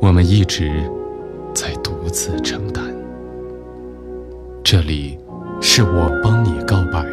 我们一直在独自承担。这里，是我帮你告白。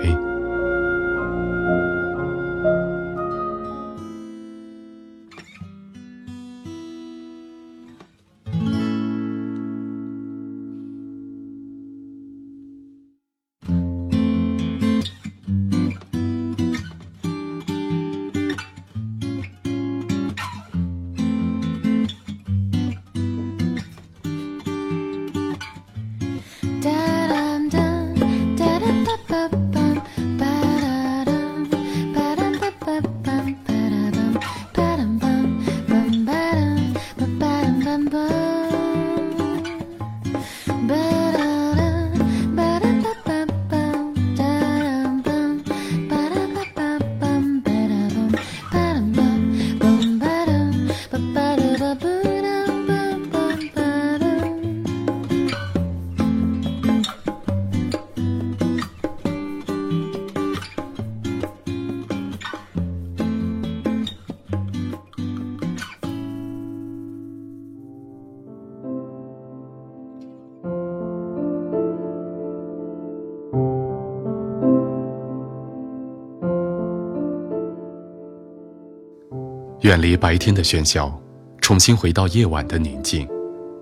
远离白天的喧嚣，重新回到夜晚的宁静，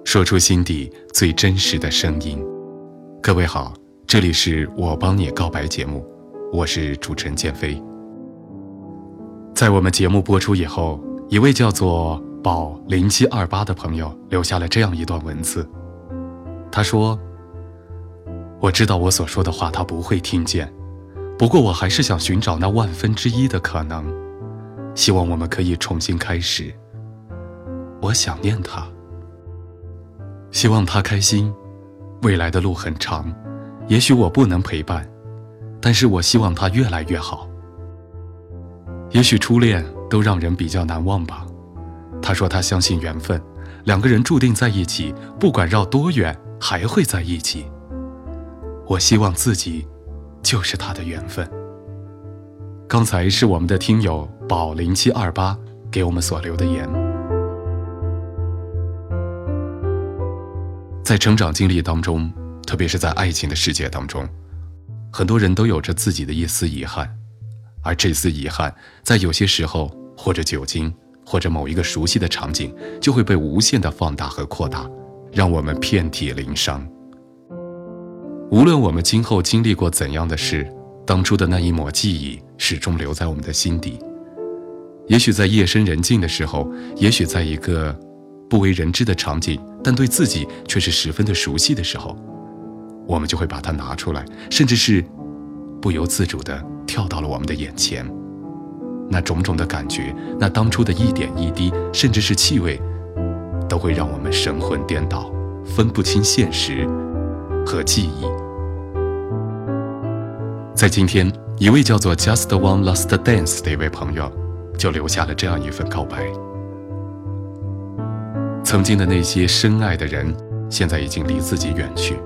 说出心底最真实的声音。各位好，这里是我帮你告白节目，我是主持人建飞。在我们节目播出以后，一位叫做宝零七二八的朋友留下了这样一段文字，他说：“我知道我所说的话他不会听见，不过我还是想寻找那万分之一的可能。”希望我们可以重新开始。我想念他，希望他开心。未来的路很长，也许我不能陪伴，但是我希望他越来越好。也许初恋都让人比较难忘吧。他说他相信缘分，两个人注定在一起，不管绕多远，还会在一起。我希望自己就是他的缘分。刚才是我们的听友宝零七二八给我们所留的言。在成长经历当中，特别是在爱情的世界当中，很多人都有着自己的一丝遗憾，而这丝遗憾，在有些时候，或者酒精，或者某一个熟悉的场景，就会被无限的放大和扩大，让我们遍体鳞伤。无论我们今后经历过怎样的事。当初的那一抹记忆始终留在我们的心底，也许在夜深人静的时候，也许在一个不为人知的场景，但对自己却是十分的熟悉的时候，我们就会把它拿出来，甚至是不由自主地跳到了我们的眼前。那种种的感觉，那当初的一点一滴，甚至是气味，都会让我们神魂颠倒，分不清现实和记忆。在今天，一位叫做 Just One Last Dance 的一位朋友，就留下了这样一份告白。曾经的那些深爱的人，现在已经离自己远去，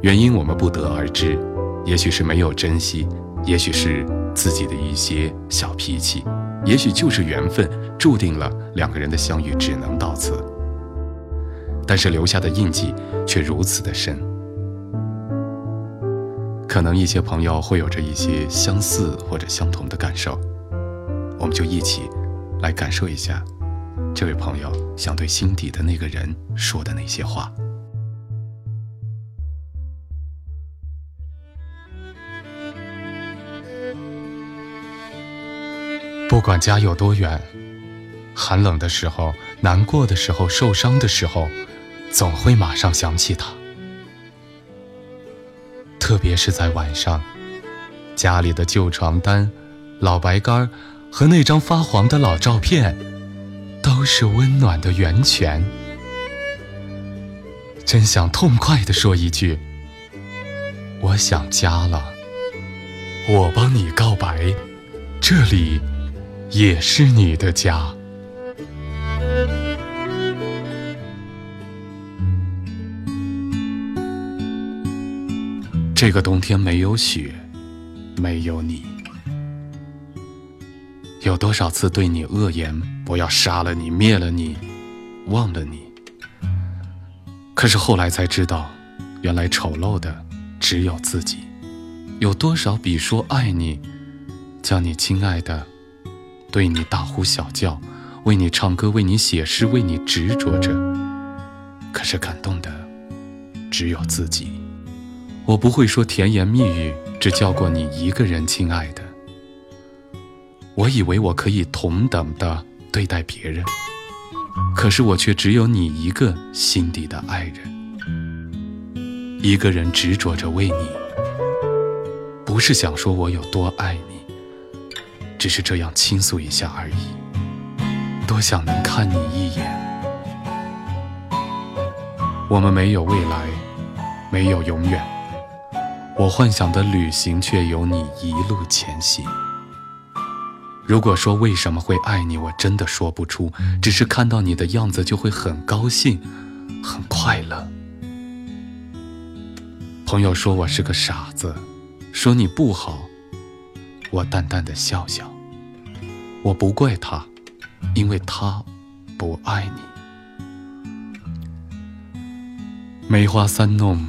原因我们不得而知，也许是没有珍惜，也许是自己的一些小脾气，也许就是缘分注定了两个人的相遇只能到此。但是留下的印记却如此的深。可能一些朋友会有着一些相似或者相同的感受，我们就一起来感受一下这位朋友想对心底的那个人说的那些话。不管家有多远，寒冷的时候、难过的时候、受伤的时候，总会马上想起他。特别是在晚上，家里的旧床单、老白干和那张发黄的老照片，都是温暖的源泉。真想痛快地说一句：“我想家了。”我帮你告白，这里也是你的家。这个冬天没有雪，没有你。有多少次对你恶言，我要杀了你，灭了你，忘了你。可是后来才知道，原来丑陋的只有自己。有多少比说爱你，叫你亲爱的，对你大呼小叫，为你唱歌，为你写诗，为你执着着。可是感动的只有自己。我不会说甜言蜜语，只叫过你一个人，亲爱的。我以为我可以同等的对待别人，可是我却只有你一个心底的爱人，一个人执着着为你，不是想说我有多爱你，只是这样倾诉一下而已。多想能看你一眼。我们没有未来，没有永远，我幻想的旅行却有你一路前行。如果说为什么会爱你，我真的说不出，只是看到你的样子就会很高兴，很快乐。朋友说我是个傻子，说你不好，我淡淡的笑笑。我不怪他，因为他不爱你。梅花三弄，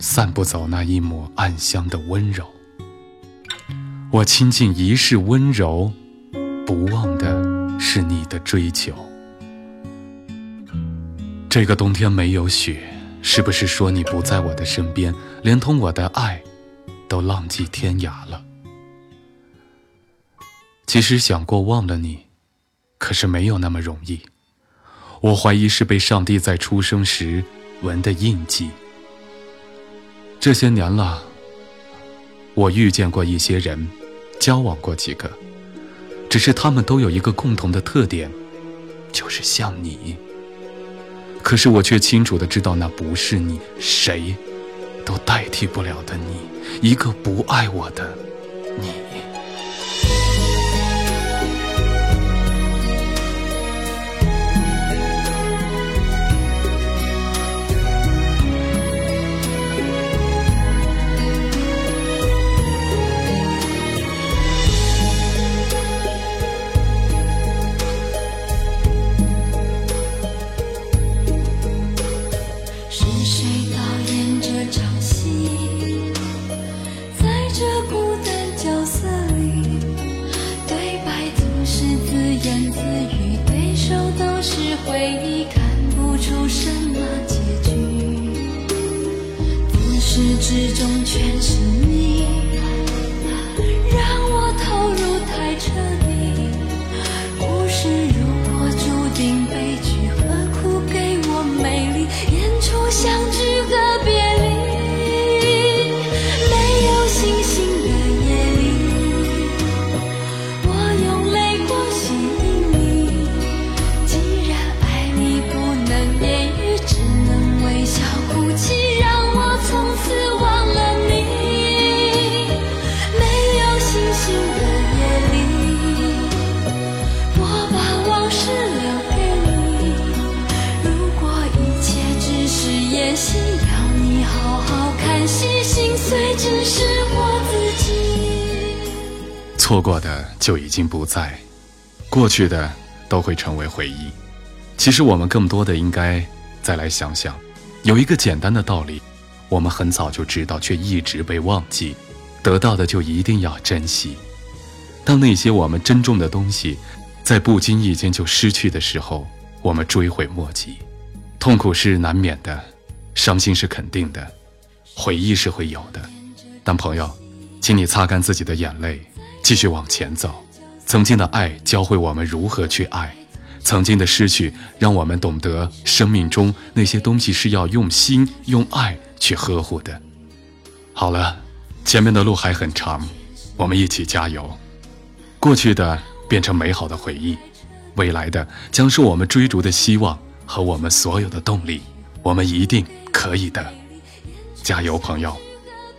散不走那一抹暗香的温柔。我倾尽一世温柔。是你的追求。这个冬天没有雪，是不是说你不在我的身边，连同我的爱都浪迹天涯了？其实想过忘了你，可是没有那么容易。我怀疑是被上帝在出生时纹的印记。这些年了，我遇见过一些人，交往过几个。只是他们都有一个共同的特点，就是像你。可是我却清楚的知道，那不是你，谁都代替不了的你，一个不爱我的错过的就已经不在，过去的都会成为回忆。其实我们更多的应该再来想想，有一个简单的道理，我们很早就知道，却一直被忘记。得到的就一定要珍惜。当那些我们珍重的东西，在不经意间就失去的时候，我们追悔莫及。痛苦是难免的，伤心是肯定的，回忆是会有的。但朋友，请你擦干自己的眼泪。继续往前走，曾经的爱教会我们如何去爱，曾经的失去让我们懂得生命中那些东西是要用心用爱去呵护的。好了，前面的路还很长，我们一起加油。过去的变成美好的回忆，未来的将是我们追逐的希望和我们所有的动力。我们一定可以的，加油，朋友！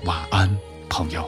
晚安，朋友。